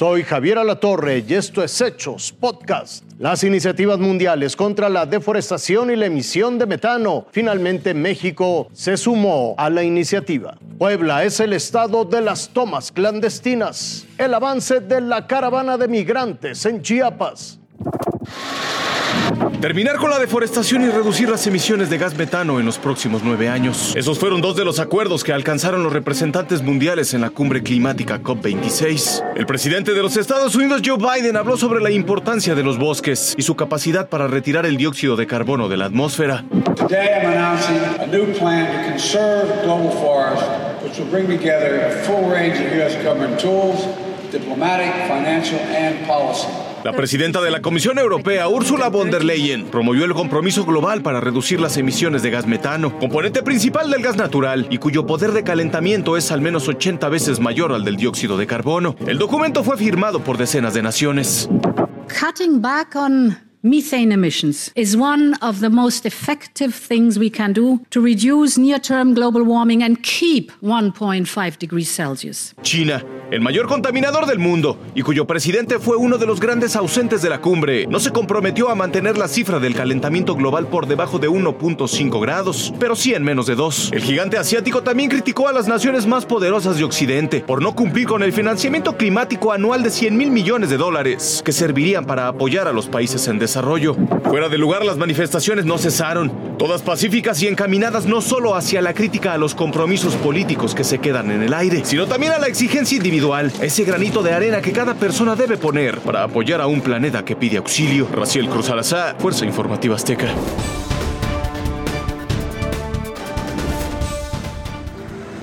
Soy Javier Alatorre y esto es Hechos Podcast. Las iniciativas mundiales contra la deforestación y la emisión de metano. Finalmente México se sumó a la iniciativa. Puebla es el estado de las tomas clandestinas. El avance de la caravana de migrantes en Chiapas. Terminar con la deforestación y reducir las emisiones de gas metano en los próximos nueve años. Esos fueron dos de los acuerdos que alcanzaron los representantes mundiales en la cumbre climática COP26. El presidente de los Estados Unidos, Joe Biden, habló sobre la importancia de los bosques y su capacidad para retirar el dióxido de carbono de la atmósfera. Diplomatic, financial, and policy. La presidenta de la Comisión Europea, Ursula von der Leyen, promovió el compromiso global para reducir las emisiones de gas metano, componente principal del gas natural y cuyo poder de calentamiento es al menos 80 veces mayor al del dióxido de carbono. El documento fue firmado por decenas de naciones. Cutting back on Methane emissions is one of the most effective things we can do to reduce near term global warming and keep 1.5 degrees Celsius. China, el mayor contaminador del mundo y cuyo presidente fue uno de los grandes ausentes de la cumbre, no se comprometió a mantener la cifra del calentamiento global por debajo de 1.5 grados, pero sí en menos de 2. El gigante asiático también criticó a las naciones más poderosas de Occidente por no cumplir con el financiamiento climático anual de 100 mil millones de dólares que servirían para apoyar a los países en desarrollo Fuera de lugar, las manifestaciones no cesaron, todas pacíficas y encaminadas no solo hacia la crítica a los compromisos políticos que se quedan en el aire, sino también a la exigencia individual, ese granito de arena que cada persona debe poner para apoyar a un planeta que pide auxilio. Raciel Cruz Alazá, Fuerza Informativa Azteca.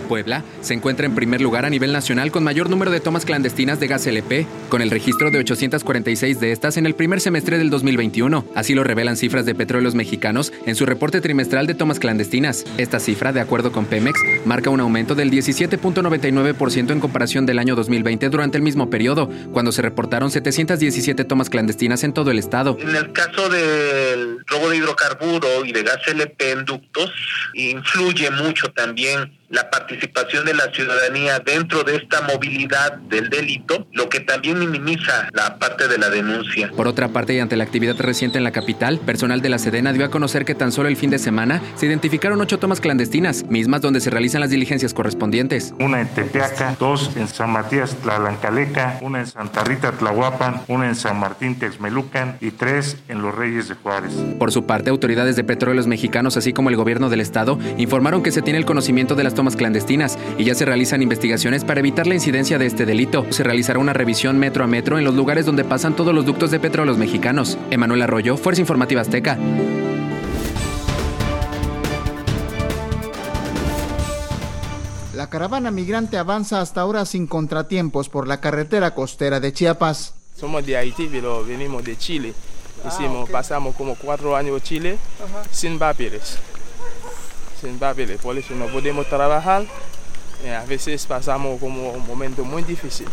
Puebla se encuentra en primer lugar a nivel nacional con mayor número de tomas clandestinas de gas LP, con el registro de 846 de estas en el primer semestre del 2021. Así lo revelan cifras de Petróleos Mexicanos en su reporte trimestral de tomas clandestinas. Esta cifra, de acuerdo con Pemex, marca un aumento del 17.99% en comparación del año 2020 durante el mismo periodo, cuando se reportaron 717 tomas clandestinas en todo el estado. En el caso del robo de hidrocarburo y de gas LP en ductos, influye mucho también la participación de la ciudadanía dentro de esta movilidad del delito, lo que también minimiza la parte de la denuncia. Por otra parte, y ante la actividad reciente en la capital, personal de la Sedena dio a conocer que tan solo el fin de semana se identificaron ocho tomas clandestinas, mismas donde se realizan las diligencias correspondientes. Una en Tepeaca, dos en San Matías Tlalancaleca, una en Santa Rita Tlahuapan, una en San Martín Texmelucan y tres en Los Reyes de Juárez. Por su parte, autoridades de petróleos mexicanos, así como el gobierno del estado, informaron que se tiene el conocimiento de las tomas clandestinas y ya se realizan investigaciones para evitar la incidencia de este delito. Se realizará una revisión metro a metro en los lugares donde pasan todos los ductos de petróleos mexicanos. Emanuel Arroyo, Fuerza Informativa Azteca. La caravana migrante avanza hasta ahora sin contratiempos por la carretera costera de Chiapas. Somos de Haití, pero venimos de Chile. Hicimos, Pasamos como cuatro años en Chile sin papeles. Sin papeles, por eso no podemos trabajar. Y a veces pasamos como un momento muy difícil.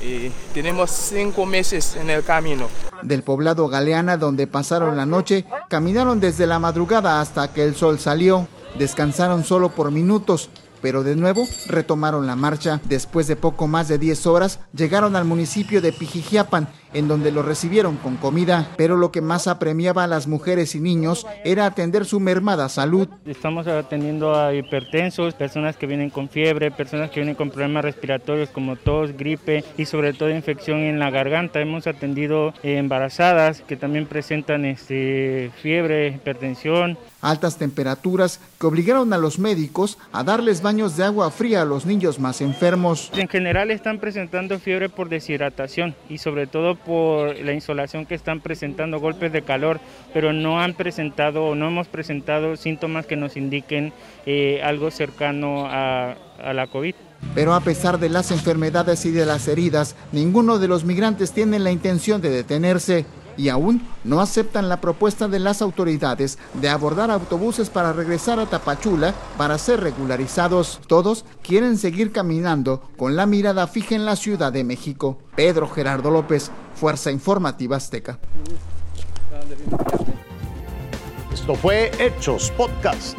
Y tenemos cinco meses en el camino. Del poblado Galeana, donde pasaron la noche, caminaron desde la madrugada hasta que el sol salió. Descansaron solo por minutos, pero de nuevo retomaron la marcha. Después de poco más de 10 horas, llegaron al municipio de Pijijiapan, en donde lo recibieron con comida, pero lo que más apremiaba a las mujeres y niños era atender su mermada salud. Estamos atendiendo a hipertensos, personas que vienen con fiebre, personas que vienen con problemas respiratorios como tos, gripe y sobre todo infección en la garganta. Hemos atendido embarazadas que también presentan este, fiebre, hipertensión. Altas temperaturas que obligaron a los médicos a darles baños de agua fría a los niños más enfermos. En general están presentando fiebre por deshidratación y sobre todo por la insolación que están presentando golpes de calor, pero no han presentado o no hemos presentado síntomas que nos indiquen eh, algo cercano a, a la COVID. Pero a pesar de las enfermedades y de las heridas, ninguno de los migrantes tiene la intención de detenerse y aún no aceptan la propuesta de las autoridades de abordar autobuses para regresar a Tapachula para ser regularizados. Todos quieren seguir caminando con la mirada fija en la Ciudad de México. Pedro Gerardo López, Fuerza Informativa Azteca. Esto fue Hechos Podcast.